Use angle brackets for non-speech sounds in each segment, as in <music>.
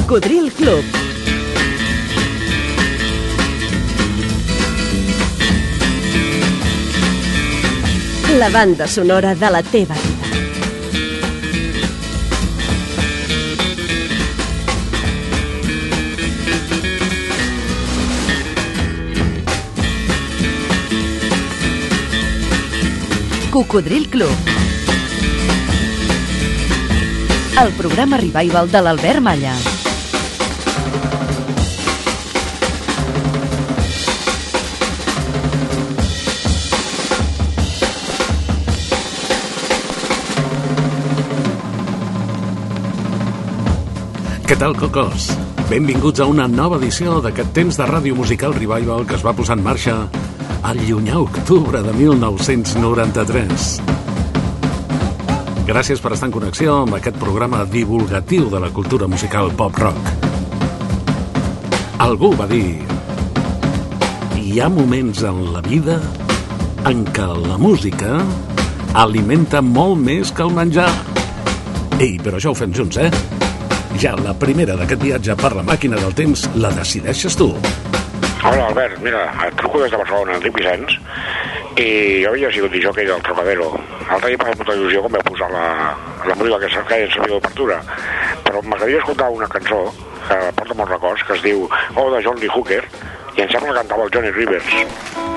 Cocodril Club. La banda sonora de la teva vida. Cocodril Club. El programa revival de l'Albert Malla. Què tal, cocos? Benvinguts a una nova edició d'aquest temps de ràdio musical revival que es va posar en marxa al llunyà octubre de 1993. Gràcies per estar en connexió amb aquest programa divulgatiu de la cultura musical pop-rock. Algú va dir... Hi ha moments en la vida en què la música alimenta molt més que el menjar. Ei, però això ho fem junts, eh? Ja la primera d'aquest viatge per la màquina del temps la decideixes tu. Hola, Albert. Mira, et truco des de Barcelona, el Dic Vicenç, i jo havia sigut disjockey del Trocadero. L'altre dia fet molta il·lusió quan vam posar la, la música que s'ha en serviu d'obertura, però m'agradaria escoltar una cançó que porta molts records, que es diu Oh, de John Lee Hooker, i em sembla que cantava el Johnny Rivers.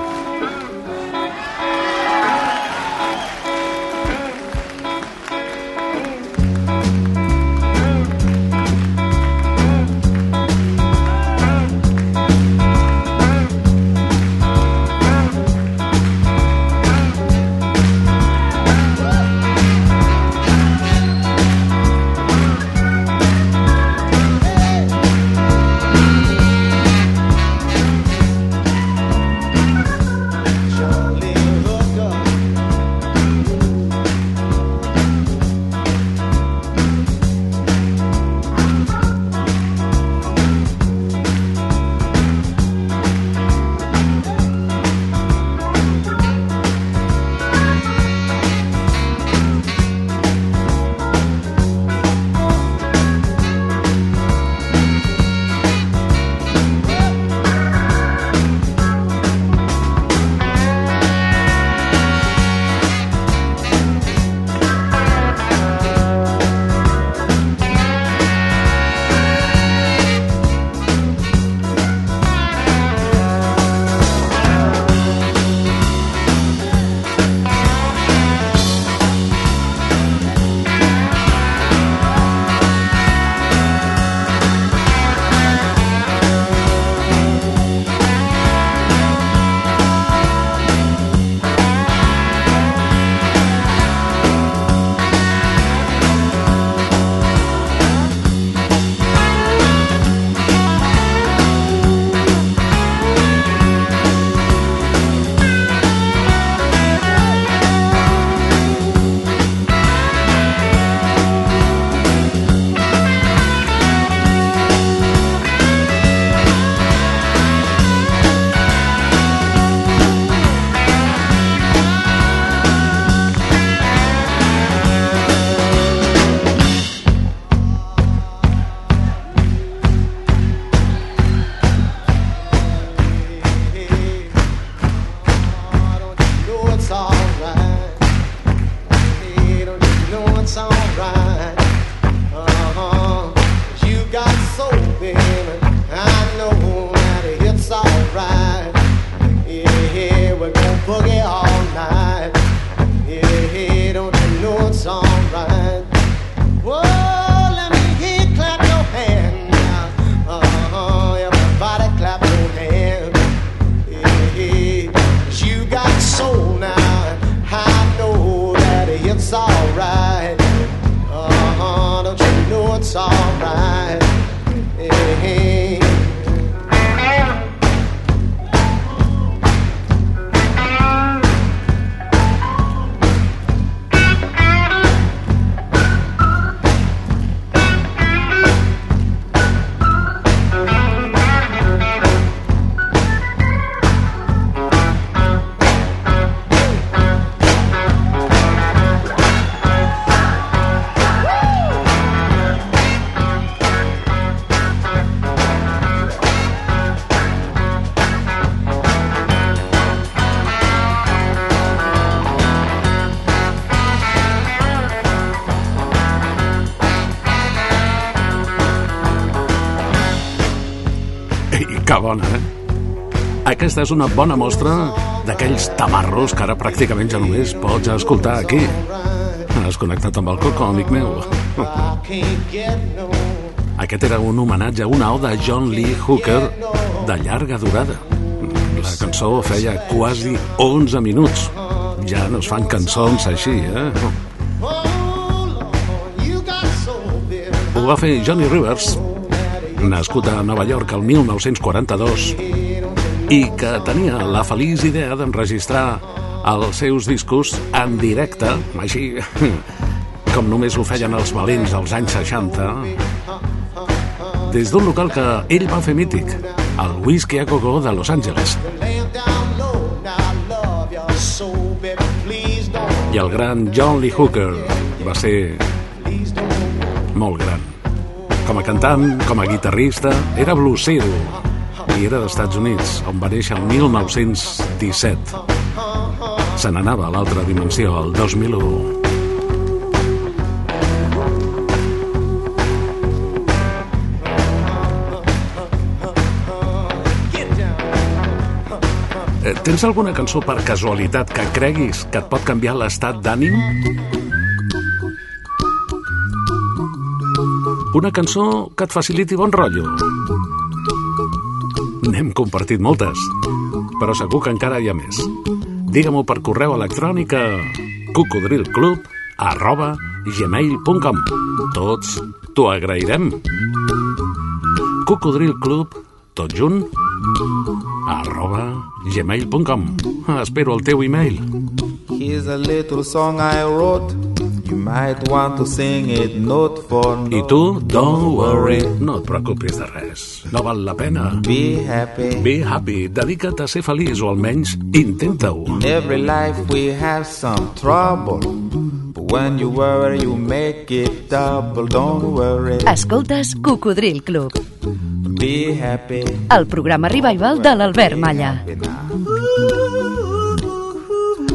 Aquesta és una bona mostra d'aquells tamarros que ara pràcticament ja només pots escoltar aquí. Has connectat amb el coco, amic meu. Aquest era un homenatge a una oda a John Lee Hooker de llarga durada. La cançó feia quasi 11 minuts. Ja no es fan cançons així, eh? Ho va fer Johnny Rivers, nascut a Nova York el 1942, i que tenia la feliç idea d'enregistrar els seus discos en directe, així <laughs> com només ho feien els valents als anys 60, des d'un local que ell va fer mític, el Whisky a Coco de Los Angeles. I el gran John Lee Hooker va ser molt gran. Com a cantant, com a guitarrista, era bluesero i era dels Estats Units, on va néixer el 1917. Se n'anava a l'altra dimensió, el 2001. Eh, tens alguna cançó per casualitat que creguis que et pot canviar l'estat d'ànim? Una cançó que et faciliti bon rotllo? N'hem compartit moltes, però segur que encara hi ha més. Digue-m'ho per correu electrònic a cocodrilclub arroba gmail.com Tots t'ho agrairem. Cocodrilclub, tot junt, arroba gmail.com Espero el teu e-mail. Here's a little song I wrote. You might want to sing it note for note. I tu, don't worry, no et preocupis de res. No val la pena. Be happy. Be happy, dedica't a ser feliç o almenys intenta-ho. In every life we have some trouble. But when you worry, you make it double. Don't worry. Escoltes Cocodril Club, Be happy. el programa revival de l'Albert Malla.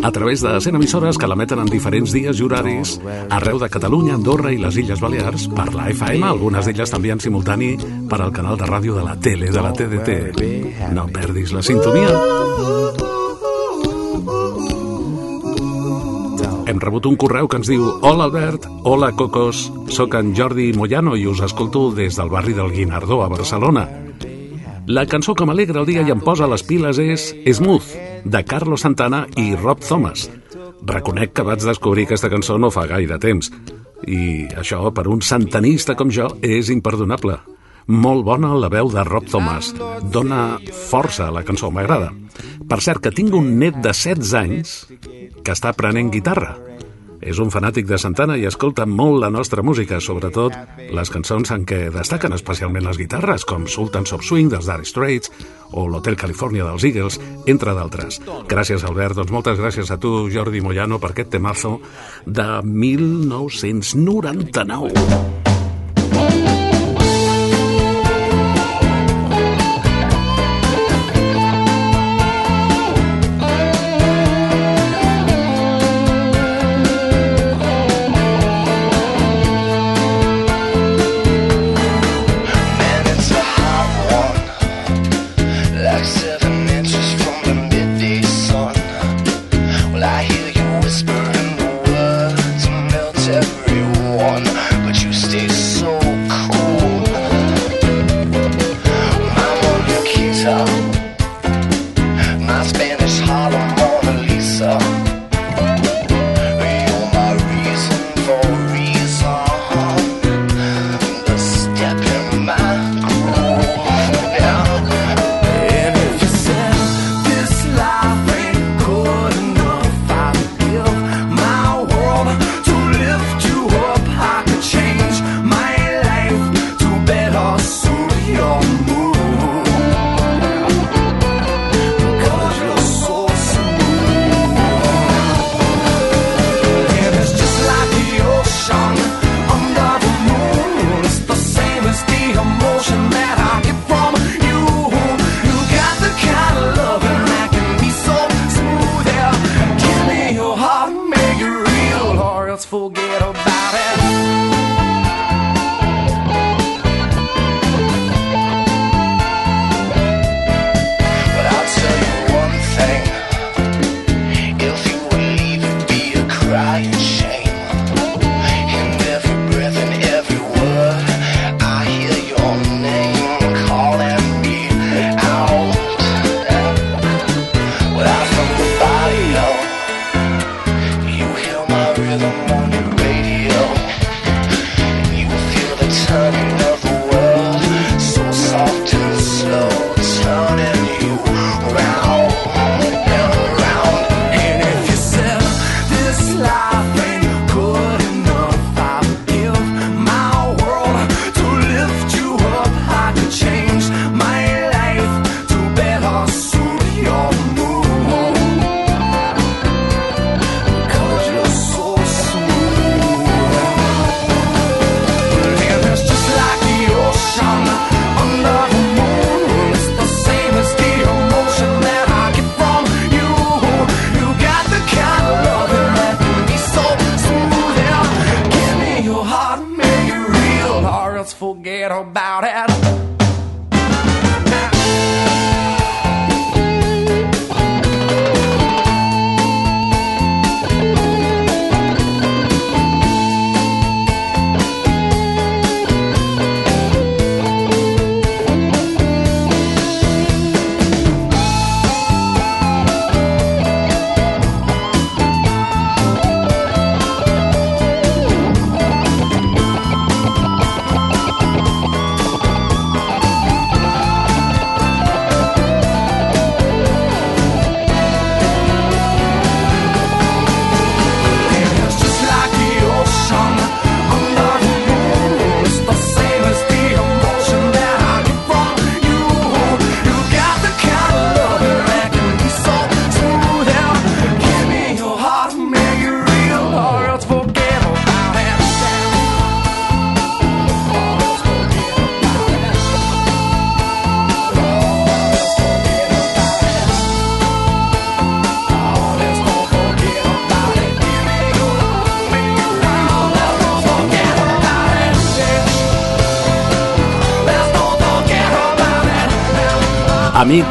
A través de 100 emissores que l'emeten en diferents dies i horaris arreu de Catalunya, Andorra i les Illes Balears per la FM, algunes d'elles també en simultani per al canal de ràdio de la tele de la TDT. No perdis la sintonia. Hem rebut un correu que ens diu Hola Albert, hola Cocos, sóc en Jordi Moyano i us escolto des del barri del Guinardó a Barcelona. La cançó que m'alegra el dia i em posa les piles és Smooth, de Carlos Santana i Rob Thomas. Reconec que vaig descobrir aquesta cançó no fa gaire temps. I això, per un santanista com jo, és imperdonable. Molt bona la veu de Rob Thomas. Dona força a la cançó, m'agrada. Per cert, que tinc un net de 16 anys que està aprenent guitarra. És un fanàtic de Santana i escolta molt la nostra música, sobretot les cançons en què destaquen especialment les guitarres, com Sultans of Swing dels Dire Straits o l'Hotel California dels Eagles, entre d'altres. Gràcies, Albert. Doncs moltes gràcies a tu, Jordi Moyano, per aquest temazo de 1999.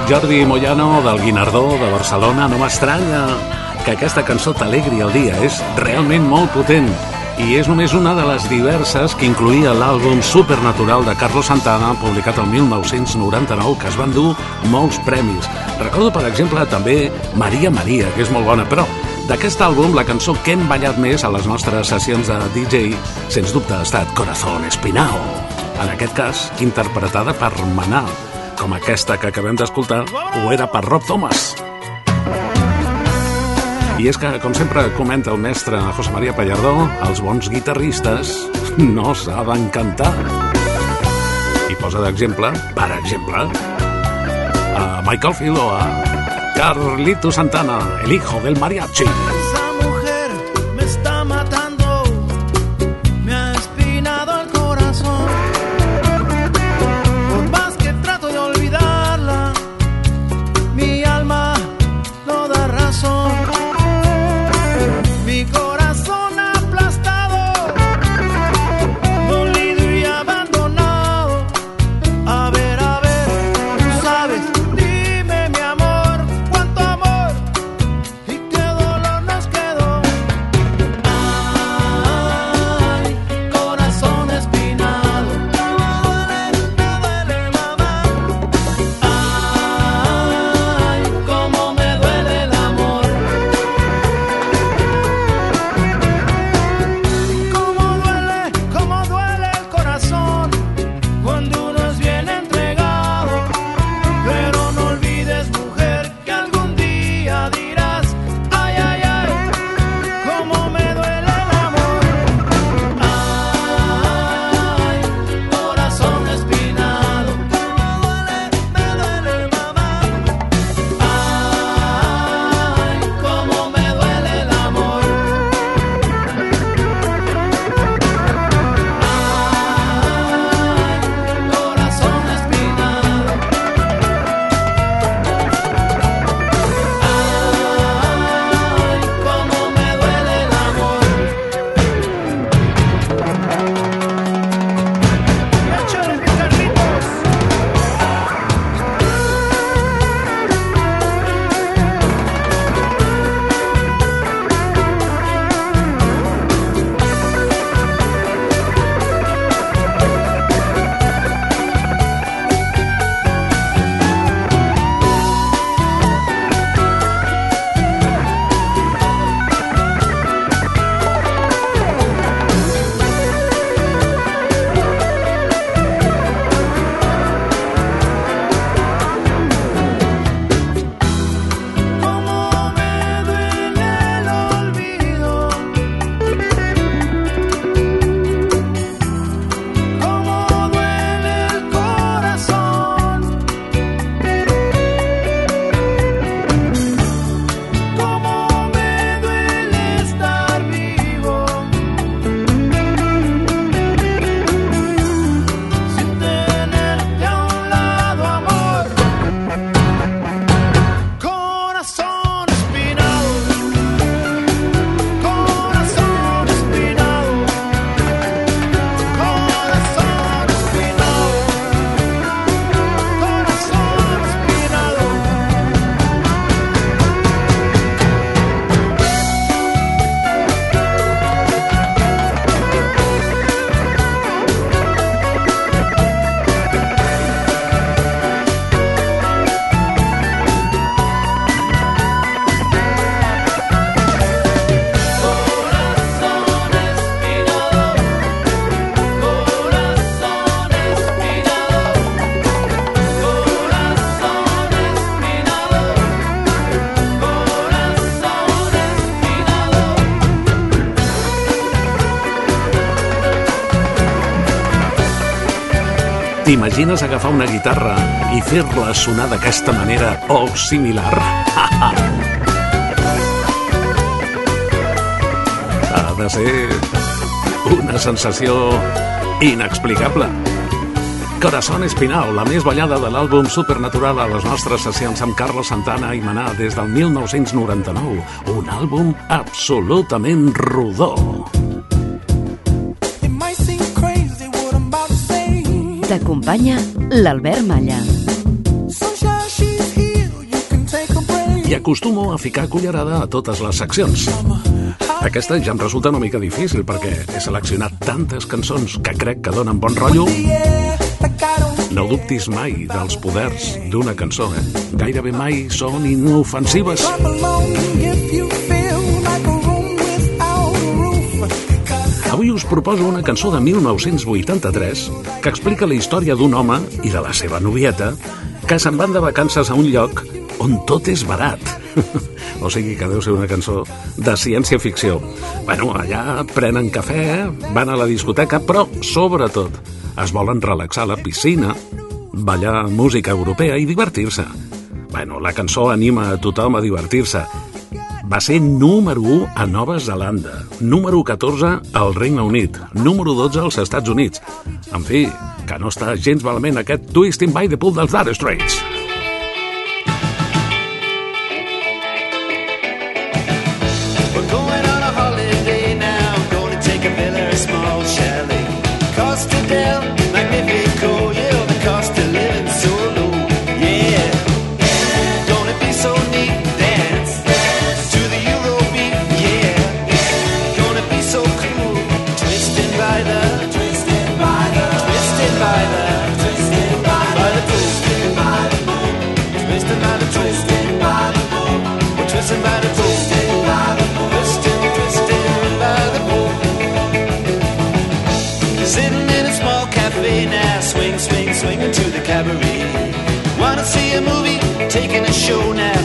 Jordi Moyano del Guinardó de Barcelona, no m'estranya que aquesta cançó t'alegri el dia. És realment molt potent i és només una de les diverses que incluïa l'àlbum Supernatural de Carlos Santana, publicat el 1999, que es van dur molts premis. Recordo, per exemple, també Maria Maria, que és molt bona, però d'aquest àlbum la cançó que hem ballat més a les nostres sessions de DJ, sens dubte ha estat Corazón Espinao. En aquest cas, interpretada per Maná, com aquesta que acabem d'escoltar, ho era per Rob Thomas. I és que, com sempre comenta el mestre José María Pallardó, els bons guitarristes no saben cantar. I posa d'exemple, per exemple, a Michael Field o a Carlito Santana, el hijo del mariachi. T'imagines agafar una guitarra i fer-la sonar d'aquesta manera o similar? <laughs> ha de ser una sensació inexplicable. Corazón Espinal, la més ballada de l'àlbum Supernatural a les nostres sessions amb Carlos Santana i Manà des del 1999. Un àlbum absolutament rodó. Take a break. I acostumo a ficar cullerada a totes les seccions. Aquesta ja em resulta una mica difícil perquè he seleccionat tantes cançons que crec que donen bon rotllo. No dubtis mai dels poders d'una cançó, eh? Gairebé mai són inofensives. Us proposo una cançó de 1983 que explica la història d'un home i de la seva novieta que se'n van de vacances a un lloc on tot és barat. <laughs> o sigui que deu ser una cançó de ciència-ficció. Bueno, allà prenen cafè, van a la discoteca, però, sobretot, es volen relaxar a la piscina, ballar música europea i divertir-se. Bueno, la cançó anima a tothom a divertir-se. Va ser número 1 a Nova Zelanda, número 14 al Regne Unit, número 12 als Estats Units. En fi, que no està gens malament aquest Twisting by the Pool dels Dire Straits. Show now,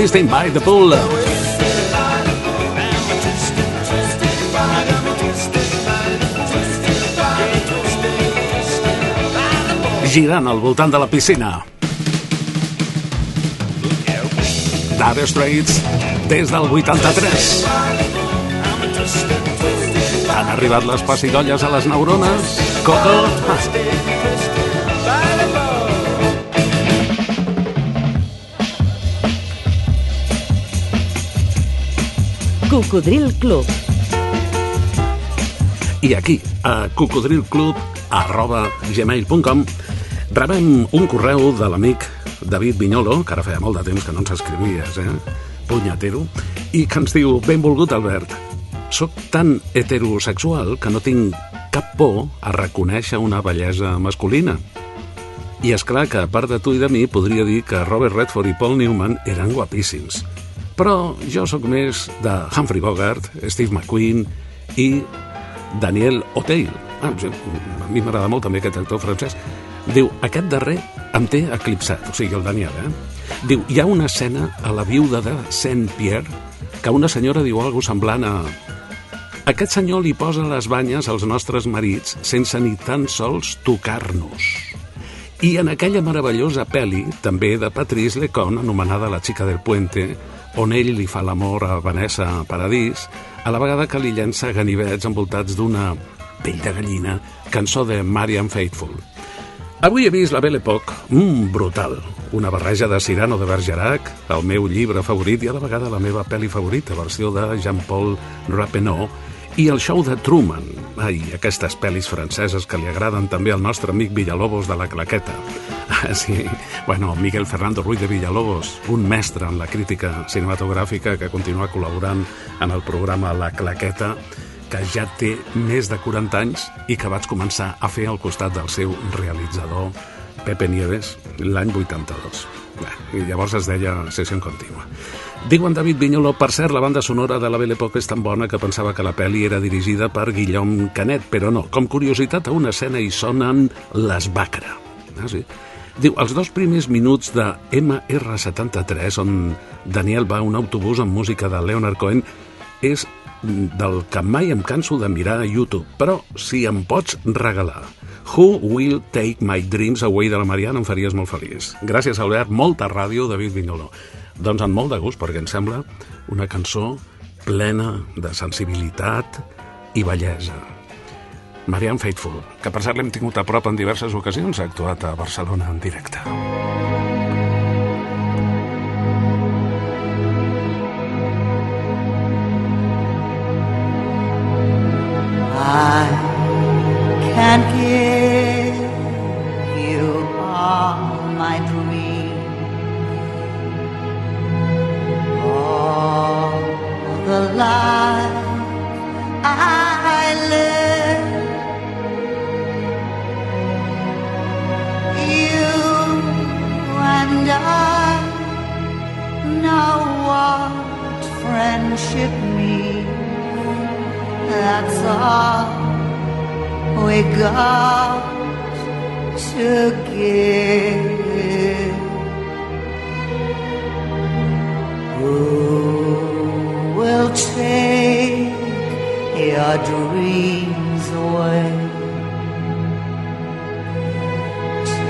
twisted by the moon. Girant al voltant de la piscina. Dire Straits des del 83. I'm a twisted, twisted. Han arribat les pessigolles a les neurones? Coco? Cocodril Club. I aquí, a cocodrilclub arroba gmail.com rebem un correu de l'amic David Vinyolo, que ara feia molt de temps que no ens escrivies, eh? Punyatero, i que ens diu, benvolgut Albert, soc tan heterosexual que no tinc cap por a reconèixer una bellesa masculina. I és clar que, a part de tu i de mi, podria dir que Robert Redford i Paul Newman eren guapíssims. Però jo sóc més de Humphrey Bogart, Steve McQueen i Daniel Auteuil. Ah, a mi m'agrada molt també aquest actor francès. Diu, aquest darrer em té eclipsat, o sigui, el Daniel, eh? Diu, hi ha una escena a la viuda de Saint-Pierre que una senyora diu alguna semblant a... Aquest senyor li posa les banyes als nostres marits sense ni tan sols tocar-nos. I en aquella meravellosa pel·li, també de Patrice Lecon, anomenada La xica del puente, on ell li fa l'amor a Vanessa Paradís, a la vegada que li llença ganivets envoltats d'una pell de gallina, cançó de Marian Faithful. Avui he vist la Belle Époque, mm, brutal. Una barreja de Cyrano de Bergerac, el meu llibre favorit i a la vegada la meva pel·li favorita, versió de Jean-Paul Rappeneau, i el show de Truman. Ai, aquestes pel·lis franceses que li agraden també al nostre amic Villalobos de la Claqueta. <laughs> Ah, sí, bueno, Miguel Fernando Ruiz de Villalobos, un mestre en la crítica cinematogràfica que continua col·laborant en el programa La Claqueta, que ja té més de 40 anys i que vaig començar a fer al costat del seu realitzador, Pepe Nieves, l'any 82. Bé, I llavors es deia Sessió Contínua. Diu en David Vinyolo, per cert, la banda sonora de la Belle Époque és tan bona que pensava que la pel·li era dirigida per Guillaume Canet, però no. Com curiositat, a una escena hi sonen les Bacra. Ah, sí? Diu, els dos primers minuts de MR73, on Daniel va a un autobús amb música de Leonard Cohen, és del que mai em canso de mirar a YouTube, però si em pots regalar Who Will Take My Dreams Away de la Mariana em faries molt feliç. Gràcies, Albert. Molta ràdio, David Vinyolo. Doncs amb molt de gust, perquè em sembla una cançó plena de sensibilitat i bellesa. Marianne Faithful, que per cert l'hem tingut a prop en diverses ocasions, ha actuat a Barcelona en directe. I can't give We got to give. Who will take your dreams away?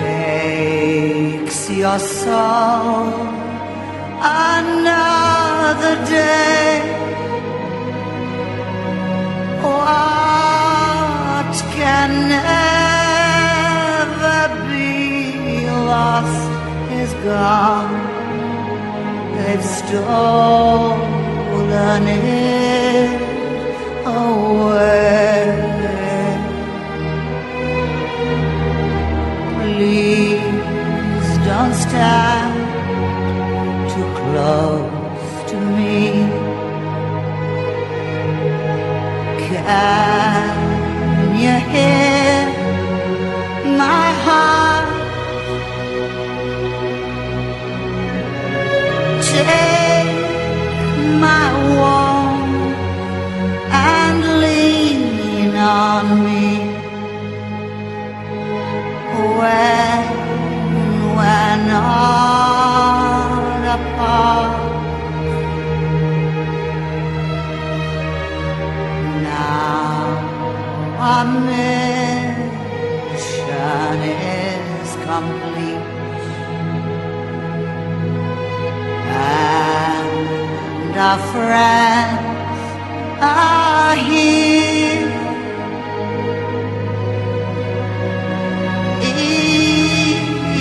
Takes your soul another day. What can never be lost is gone. They've stolen it away. Please don't stand our friends are here.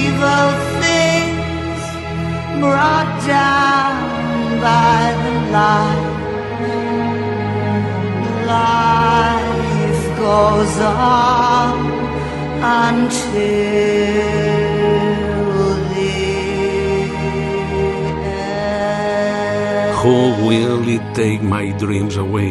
Evil things brought down by the light. Life goes on until. Who will it take my dreams away?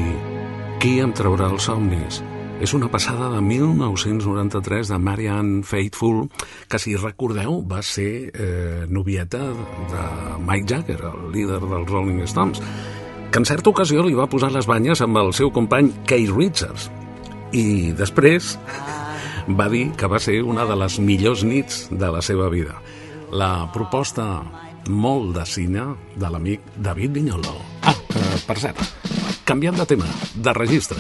Qui em traurà els somnis? És una passada de 1993 de Marianne Faithfull, que si recordeu va ser eh, novieta de Mike Jagger, el líder dels Rolling Stones, que en certa ocasió li va posar les banyes amb el seu company Keith Richards. I després va dir que va ser una de les millors nits de la seva vida. La proposta molt de cine de l'amic David Vinyolo. Ah, eh, per cert, canviant de tema, de registre.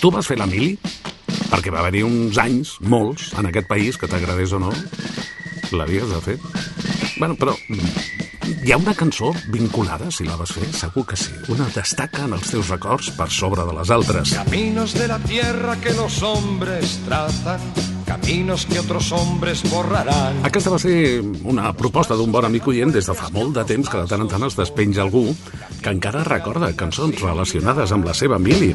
Tu vas fer la mili? Perquè va haver-hi uns anys, molts, en aquest país, que t'agradés o no, l'havies de fer. Bueno, però hi ha una cançó vinculada, si la vas fer? Segur que sí. Una destaca en els teus records per sobre de les altres. Caminos de la tierra que los hombres trazan, caminos que otros hombres borrarán. Aquesta va ser una proposta d'un bon amic oient des de fa molt de temps que de tant en tant es despenja algú que encara recorda cançons relacionades amb la seva mili.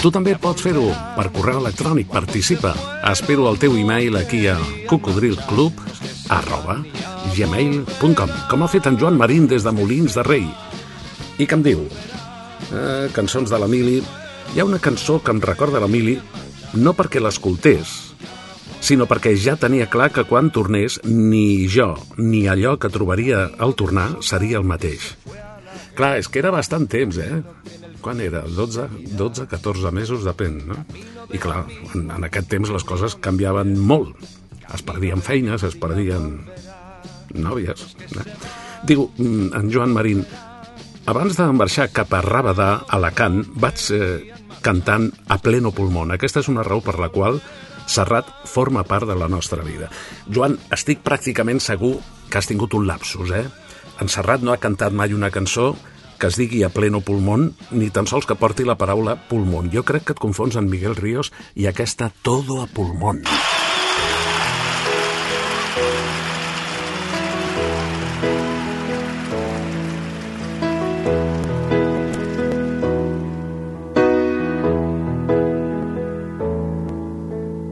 Tu també pots fer-ho per correu electrònic. Participa. Espero el teu e-mail aquí a cocodrilclub arroba gmail.com com ha fet en Joan Marín des de Molins de Rei. I que em diu? Eh, cançons de la Mili. Hi ha una cançó que em recorda la Mili no perquè l'escoltés, sinó perquè ja tenia clar que quan tornés ni jo ni allò que trobaria al tornar seria el mateix. Clar, és que era bastant temps, eh? Quan era? 12, 12 14 mesos, depèn, no? I clar, en, en aquest temps les coses canviaven molt. Es perdien feines, es perdien nòvies. Eh? Diu, mm, en Joan Marín, abans de marxar cap a Rabadà, a Alacant, vaig eh, cantant a pleno pulmón. Aquesta és una raó per la qual Serrat forma part de la nostra vida. Joan, estic pràcticament segur que has tingut un lapsus, eh? En Serrat no ha cantat mai una cançó que es digui a pleno pulmón, ni tan sols que porti la paraula pulmón. Jo crec que et confons amb Miguel Ríos i aquesta todo a pulmón.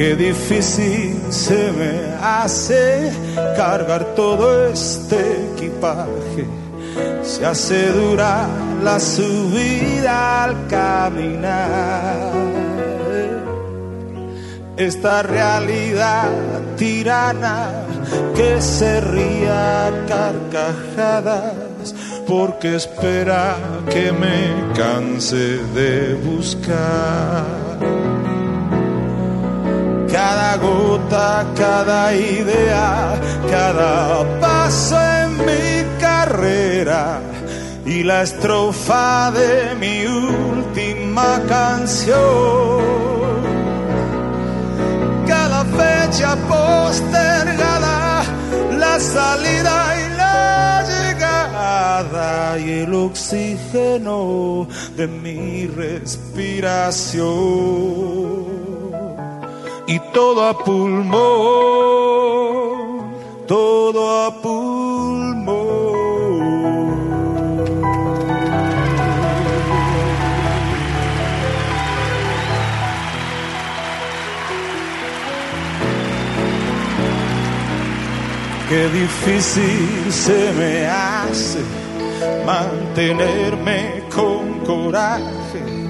Qué difícil se me hace cargar todo este equipaje. Se hace dura la subida al caminar. Esta realidad tirana que se ría carcajadas porque espera que me canse de buscar cada gota, cada idea, cada paso en mi carrera y la estrofa de mi última canción. Cada fecha postergada, la salida y la llegada y el oxígeno de mi respiración y todo a pulmón, todo a pulmón. Qué difícil se me hace mantenerme con coraje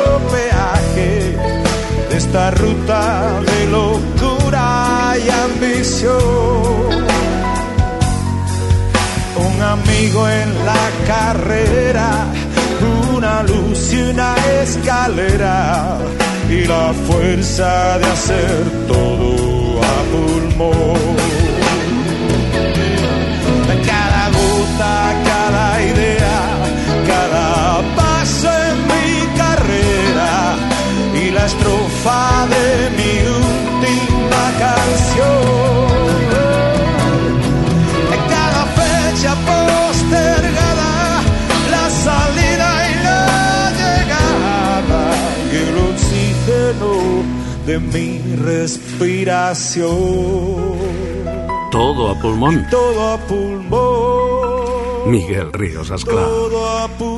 esta ruta de locura y ambición. Un amigo en la carrera, una luz y una escalera y la fuerza de hacer todo a pulmón. Cada gota, estrofa de mi última canción. Cada fecha postergada, la salida y la llegada y el oxígeno de mi respiración. Todo a pulmón. Todo a pulmón. Miguel Ríos, esclar. Todo a pulmón.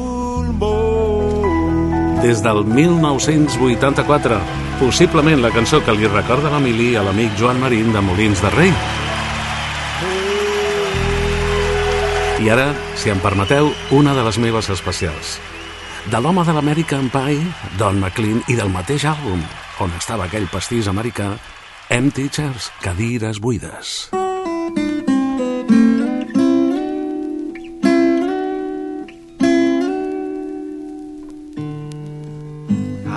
Des del 1984, possiblement la cançó que li recorda l'Emili a l'amic Joan Marín de Molins de Rei. I ara, si em permeteu, una de les meves especials. De l'home de l'American Pie, Don McLean, i del mateix àlbum, on estava aquell pastís americà, Empty Chairs, cadires buides.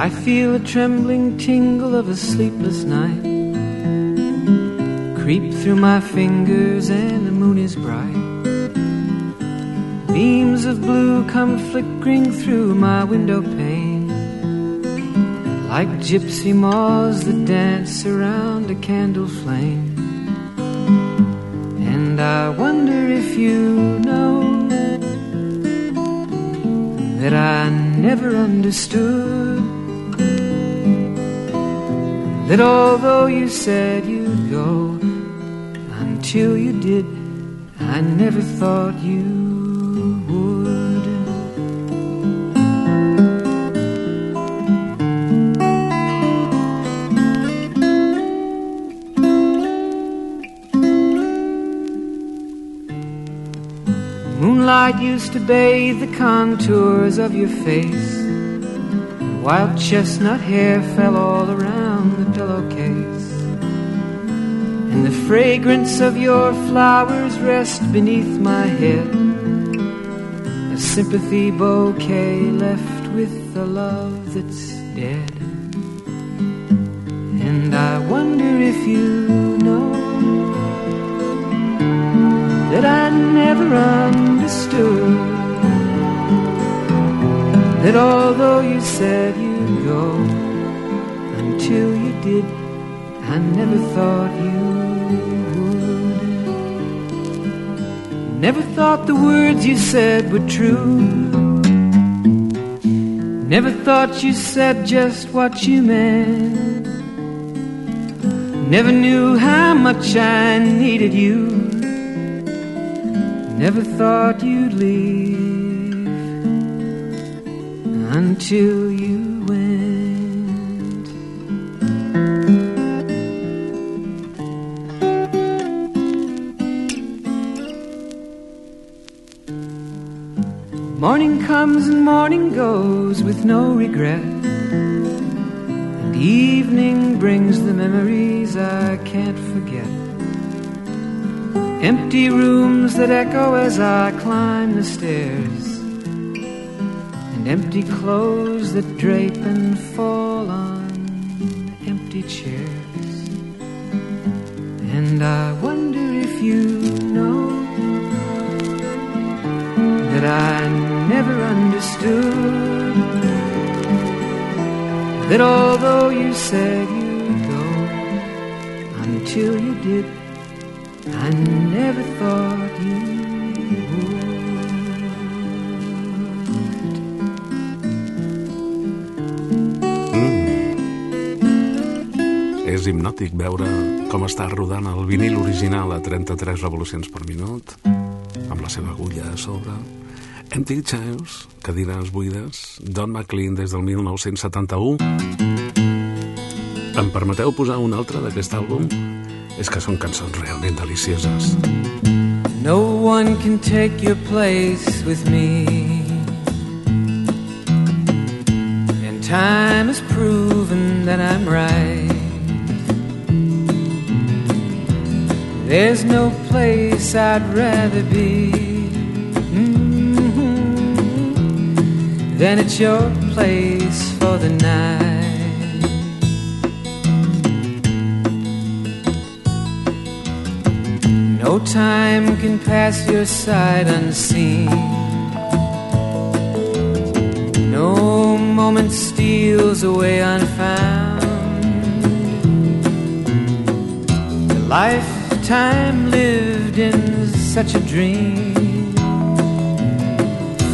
I feel a trembling tingle of a sleepless night creep through my fingers, and the moon is bright. Beams of blue come flickering through my window pane, like gypsy moths that dance around a candle flame. And I wonder if you know that I never understood that although you said you'd go, until you did, I never thought you would. Moonlight used to bathe the contours of your face. Wild chestnut hair fell all around the pillowcase. And the fragrance of your flowers rest beneath my head. A sympathy bouquet left with a love that's dead. And I wonder if you know that I never understood that although you said you'd go, until you did, I never thought you would. Never thought the words you said were true. Never thought you said just what you meant. Never knew how much I needed you. Never thought you'd leave until you went. Morning comes and morning goes with no regret. And evening brings the memories I can't forget. Empty rooms that echo as I climb the stairs. Empty clothes that drape and fall on empty chairs. And I wonder if you know that I never understood that although you said you'd go until you did, I never thought És hipnòtic veure com està rodant el vinil original a 33 revolucions per minut, amb la seva agulla a sobre. Empty Chairs, cadires buides, Don McLean des del 1971. Em permeteu posar un altre d'aquest àlbum? És que són cançons realment delicioses. No one can take your place with me. And Time has proven that I'm right. There's no place I'd rather be mhm, than at your place for the night. No time can pass your side unseen. No moment steals away unfound. The lifetime lived in such a dream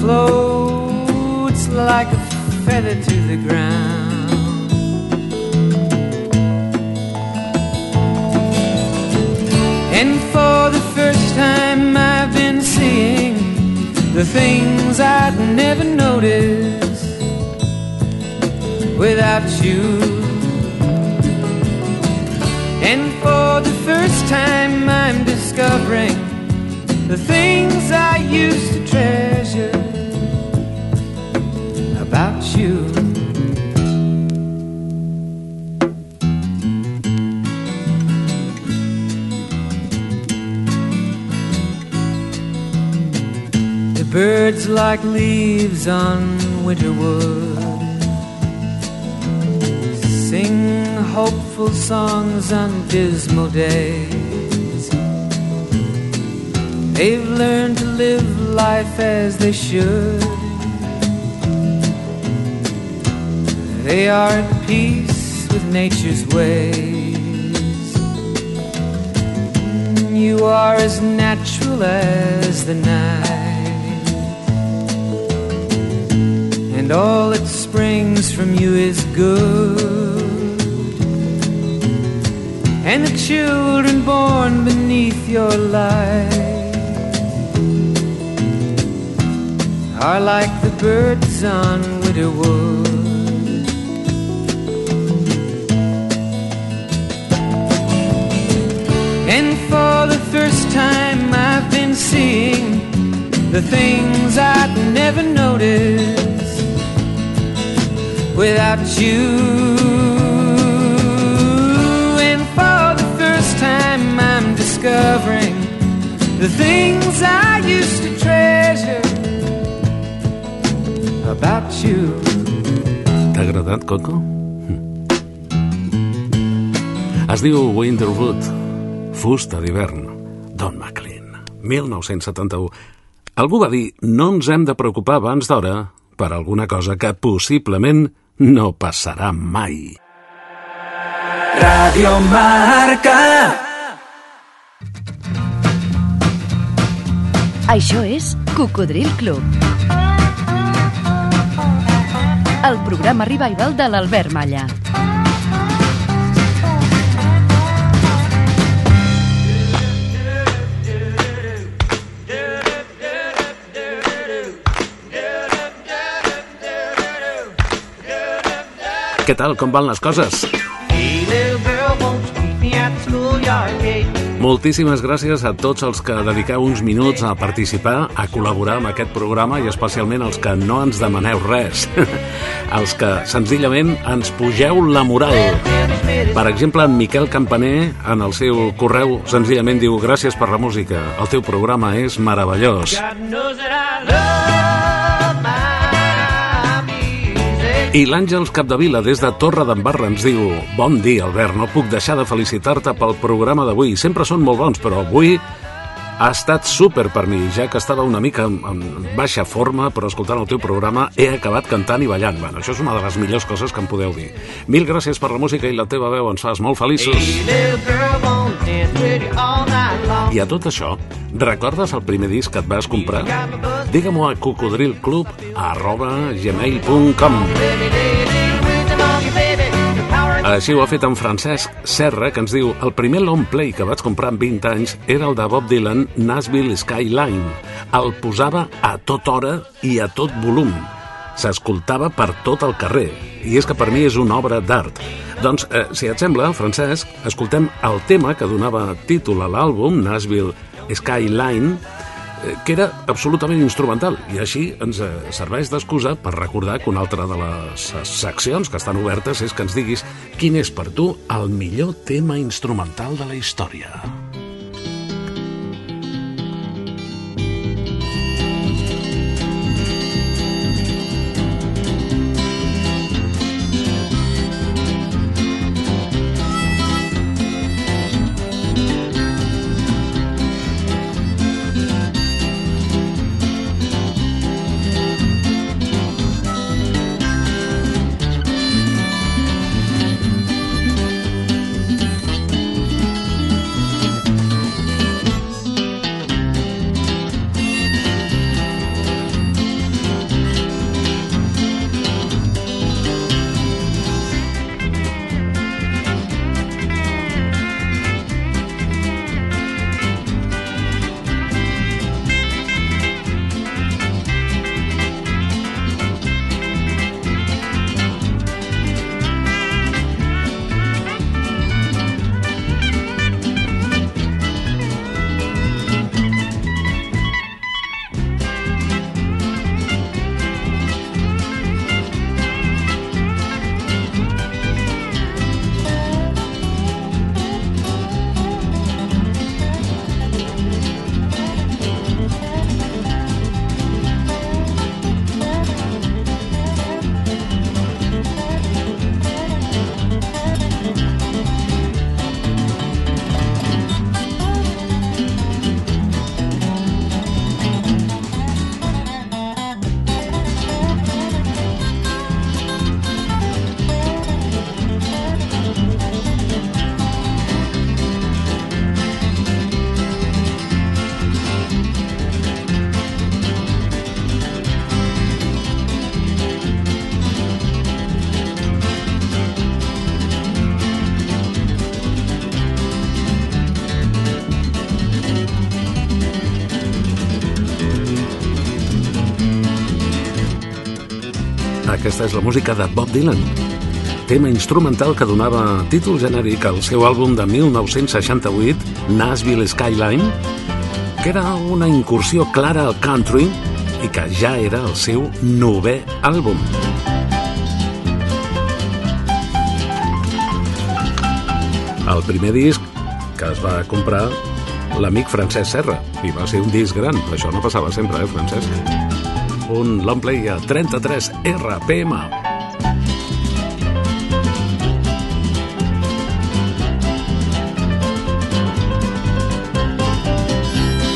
floats like a feather to the ground. And for the first time, I've been seeing the things I'd never notice without you. And for the first time, I'm discovering the things I used to treasure about you. The birds like leaves on winter wood Sing songs on dismal days. They've learned to live life as they should. They are at peace with nature's ways. You are as natural as the night. And all that springs from you is good And the children born beneath your light Are like the birds on Widderwood And for the first time I've been seeing the things I'd never noticed without you. Discovering the things I used to treasure about you. T'ha agradat, Coco? Hm. Es diu Winterwood, fusta d'hivern, Don McLean, 1971. Algú va dir, no ens hem de preocupar abans d'hora per alguna cosa que possiblement no passarà mai. Radio Marca. Això és Cocodril Club. El programa revival de l'Albert Malla. Què tal, com van les coses? Hey, Moltíssimes gràcies a tots els que dediqueu uns minuts a participar, a col·laborar amb aquest programa i especialment els que no ens demaneu res. <laughs> els que senzillament ens pugeu la moral. Per exemple, en Miquel Campaner, en el seu correu, senzillament diu Gràcies per la música, el teu programa és meravellós. God knows that I love I l'Àngels Capdevila, des de Torre d'Embarra, ens diu Bon dia, Albert, no puc deixar de felicitar-te pel programa d'avui. Sempre són molt bons, però avui ha estat súper per mi, ja que estava una mica en, en baixa forma, però escoltant el teu programa he acabat cantant i ballant. Bueno, això és una de les millors coses que em podeu dir. Mil gràcies per la música i la teva veu, ens fas molt feliços. I a tot això, recordes el primer disc que et vas comprar? Digue-m'ho a cocodrilclub arroba gmail.com Així ho ha fet en Francesc Serra, que ens diu el primer long play que vaig comprar amb 20 anys era el de Bob Dylan, Nashville Skyline. El posava a tota hora i a tot volum. S'escoltava per tot el carrer. I és que per mi és una obra d'art. Doncs, eh, si et sembla, Francesc, escoltem el tema que donava títol a l'àlbum, Nashville Skyline, que era absolutament instrumental i així ens eh, serveix d'excusa per recordar que una altra de les seccions que estan obertes és que ens diguis quin és per tu el millor tema instrumental de la història. Aquesta és la música de Bob Dylan, tema instrumental que donava títol genèric al seu àlbum de 1968, Nashville Skyline, que era una incursió clara al country i que ja era el seu novè àlbum. El primer disc que es va comprar l'amic Francesc Serra i va ser un disc gran, això no passava sempre, eh, Francesc? Un long play a 33 RPM.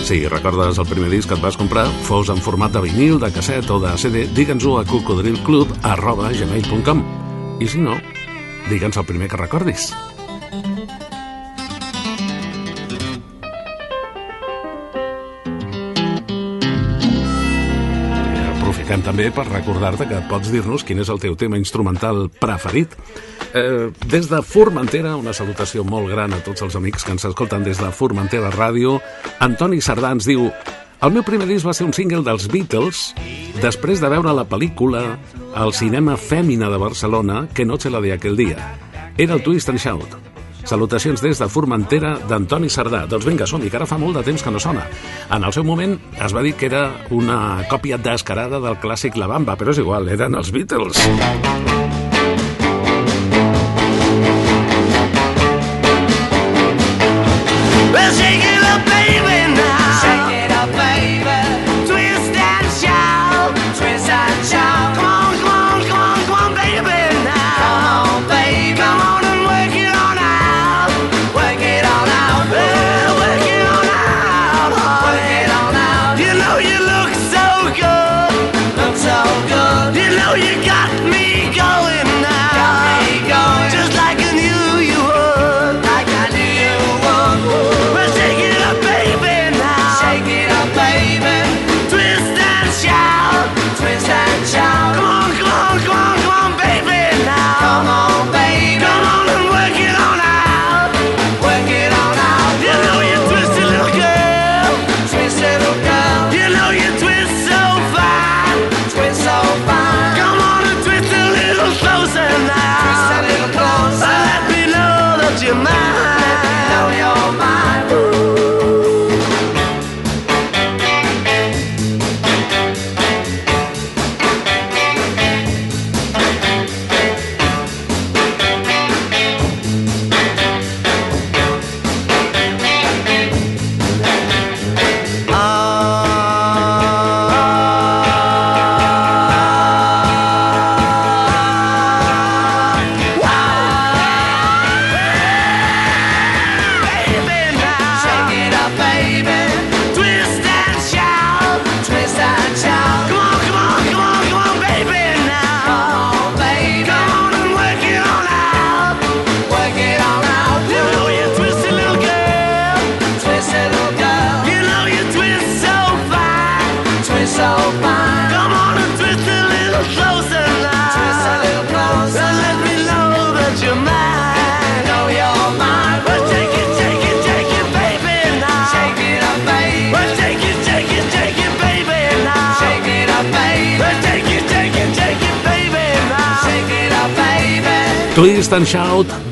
Si recordes el primer disc que et vas comprar, fos en format de vinil, de casset o de CD, digue'ns-ho a cocodrilclub arroba gmail.com. I si no, digue'ns el primer que recordis. Aprofitem també per recordar-te que pots dir-nos quin és el teu tema instrumental preferit. Eh, des de Formentera, una salutació molt gran a tots els amics que ens escolten des de Formentera Ràdio. Antoni Sardà ens diu el meu primer disc va ser un single dels Beatles després de veure la pel·lícula al cinema Fèmina de Barcelona Que noche la de aquel dia. Era el Twist and Shout. Salutacions des de Formentera d'Antoni Sardà. Doncs vinga, som-hi, que ara fa molt de temps que no sona. En el seu moment es va dir que era una còpia descarada del clàssic La Bamba, però és igual, eren els Beatles.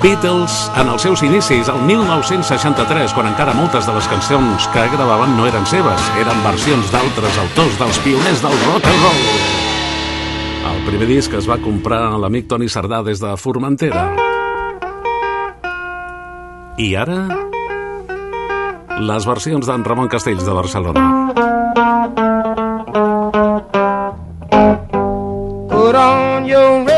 Beatles, en els seus inicis, el 1963, quan encara moltes de les cançons que gravaven no eren seves, eren versions d'altres autors, dels pioners del rock and roll. El primer disc es va comprar a l'amic Toni Sardà des de Formentera. I ara, les versions d'en Ramon Castells de Barcelona. Put on your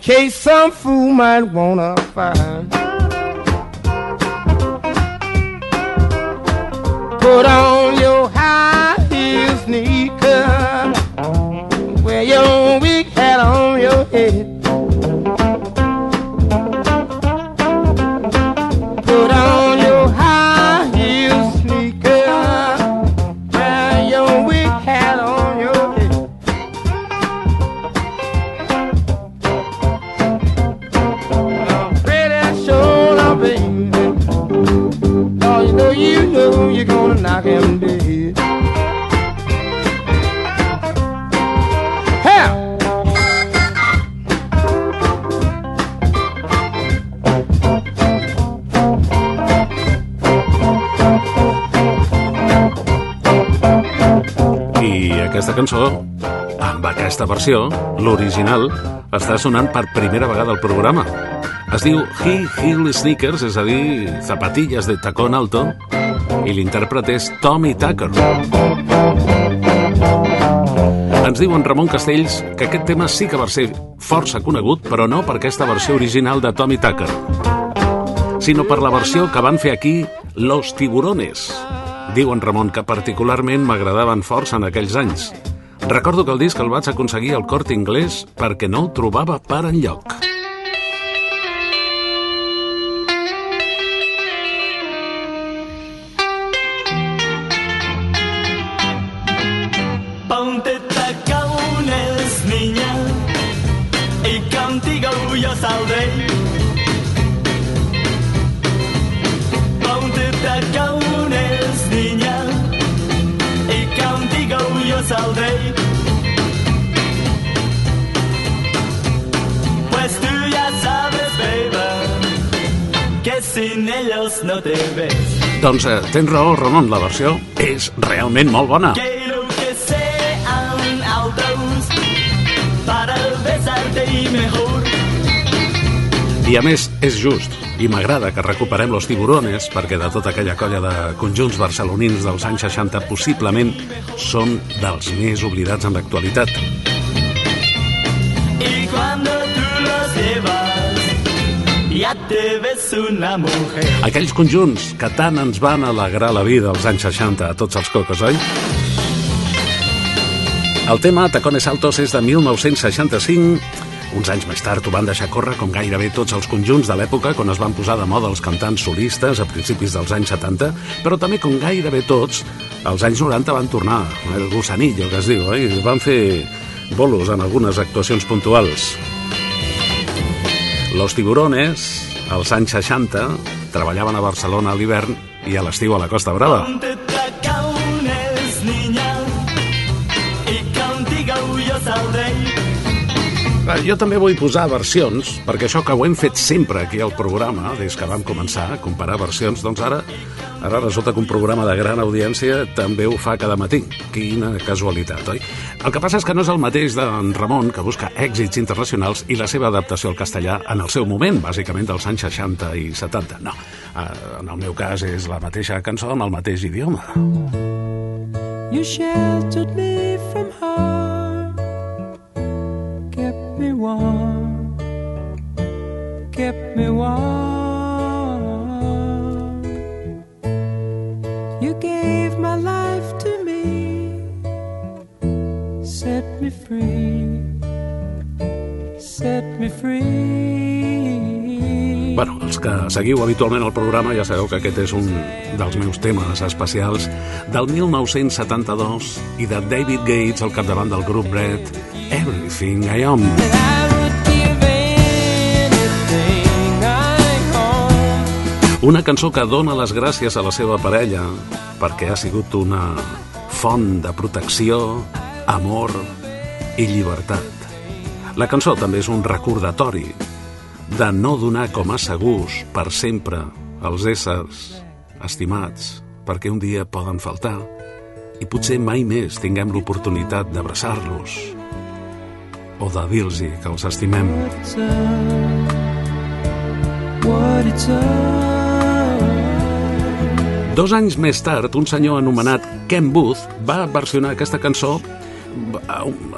in case some fool might wanna find. Put on aquesta versió, l'original, està sonant per primera vegada al programa. Es diu He Heel Sneakers, és a dir, zapatillas de tacón alto, i l'intèrpret és Tommy Tucker. Ens diu en Ramon Castells que aquest tema sí que va ser força conegut, però no per aquesta versió original de Tommy Tucker, sinó per la versió que van fer aquí Los Tiburones. Diu en Ramon que particularment m'agradaven força en aquells anys. Recordo que el disc el vaig aconseguir al Cort Inglés perquè no el trobava per enlloc. Doncs eh, tens raó, Ramon, la versió és realment molt bona. Quiero que sean altos para besarte y mejor. I a més, és just, i m'agrada que recuperem los tiburones, perquè de tota aquella colla de conjunts barcelonins dels anys 60 possiblement són dels més oblidats en l'actualitat. Y cuando Aquells conjunts que tant ens van alegrar la vida als anys 60 a tots els cocos, oi? El tema Tacones Altos és de 1965. Uns anys més tard ho van deixar córrer com gairebé tots els conjunts de l'època quan es van posar de moda els cantants solistes a principis dels anys 70, però també com gairebé tots, als anys 90 van tornar, el gusanillo que es diu, oi? Van fer bolos en algunes actuacions puntuals. Los Tiburones, als anys 60, treballaven a Barcelona a l'hivern i a l'estiu a la Costa Brava. Jo també vull posar versions, perquè això que ho hem fet sempre aquí al programa, des que vam començar a comparar versions, doncs ara ara resulta que un programa de gran audiència també ho fa cada matí. Quina casualitat, oi? El que passa és que no és el mateix d'en Ramon, que busca èxits internacionals i la seva adaptació al castellà en el seu moment, bàsicament dels anys 60 i 70. No, eh, en el meu cas és la mateixa cançó amb el mateix idioma. You sheltered me from harm, kept me warm, kept me warm. You gave my life to me, set me free, set me free. Bueno, els que seguiu habitualment el programa ja sabeu que aquest és un dels meus temes especials del 1972 i de David Gates al capdavant del grup Red, Everything I Am. Una cançó que dona les gràcies a la seva parella perquè ha sigut una font de protecció, amor i llibertat. La cançó també és un recordatori de no donar com a segurs per sempre els éssers estimats perquè un dia poden faltar i potser mai més tinguem l'oportunitat d'abraçar-los o de dir-los que els estimem. Dos anys més tard, un senyor anomenat Ken Booth va versionar aquesta cançó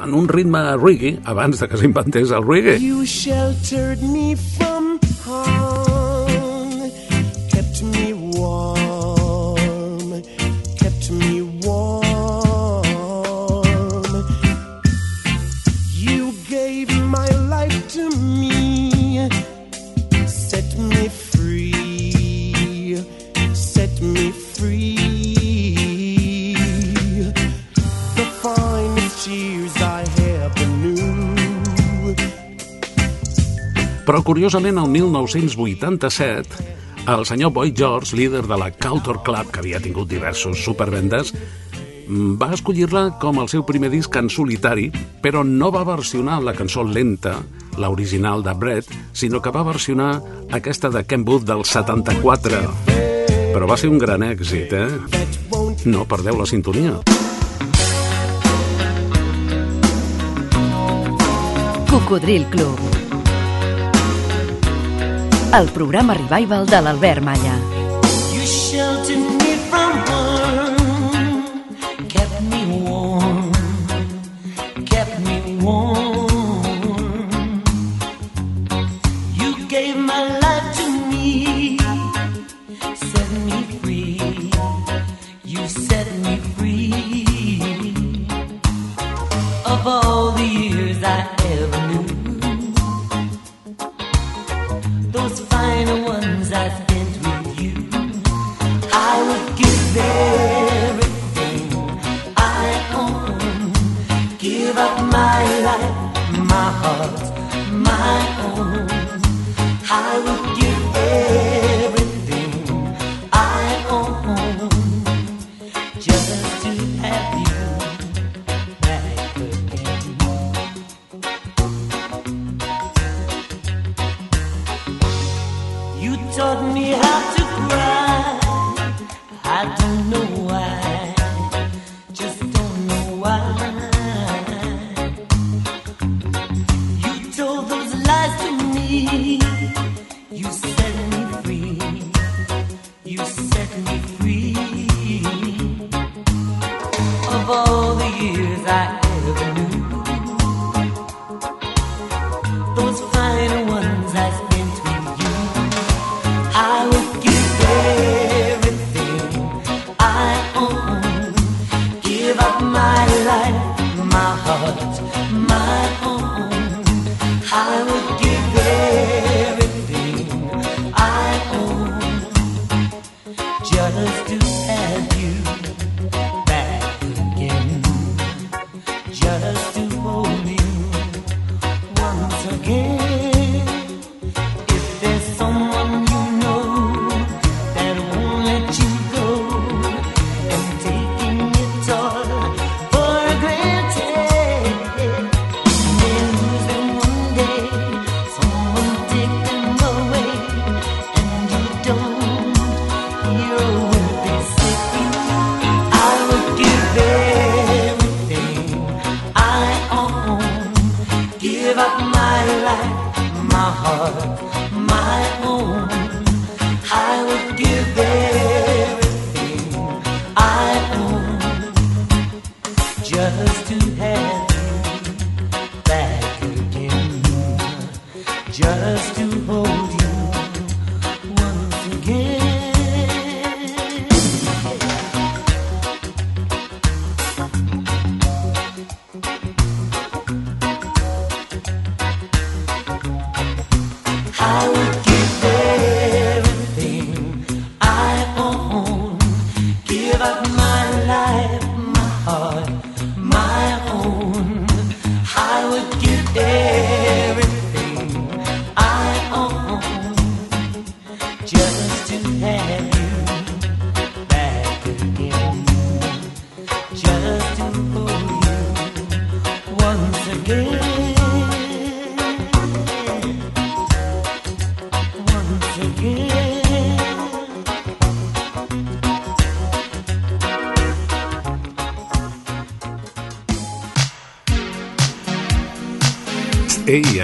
en un ritme reggae abans de que s'inventés el reggae. You sheltered me from Curiosament, el 1987, el senyor Boy George, líder de la Culture Club, que havia tingut diversos supervendes, mm, va escollir-la com el seu primer disc en solitari, però no va versionar la cançó lenta, l'original de Brett, sinó que va versionar aquesta de Ken Booth del 74. Però va ser un gran èxit, eh? No perdeu la sintonia. Cocodril Club. El programa revival de l'Albert Malla.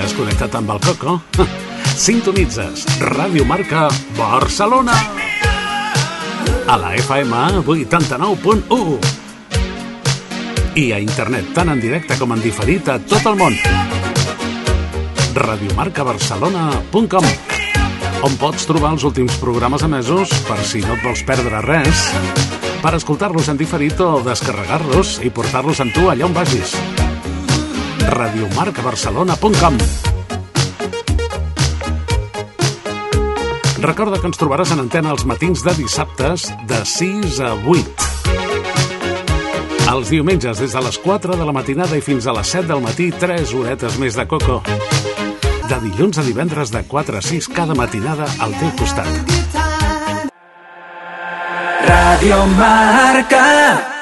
Has connectat amb el Coco? <laughs> Sintonitzes Ràdio Marca Barcelona. A la FM 89.1 i a internet tant en directe com en diferit a tot el món. radiomarcabarcelona.com on pots trobar els últims programes emesos per si no et vols perdre res per escoltar-los en diferit o descarregar-los i portar-los amb tu allà on vagis radiomarcabarcelona.com Recorda que ens trobaràs en antena els matins de dissabtes de 6 a 8. Els diumenges des de les 4 de la matinada i fins a les 7 del matí 3 horetes més de coco. De dilluns a divendres de 4 a 6 cada matinada al teu costat. Radio Marca.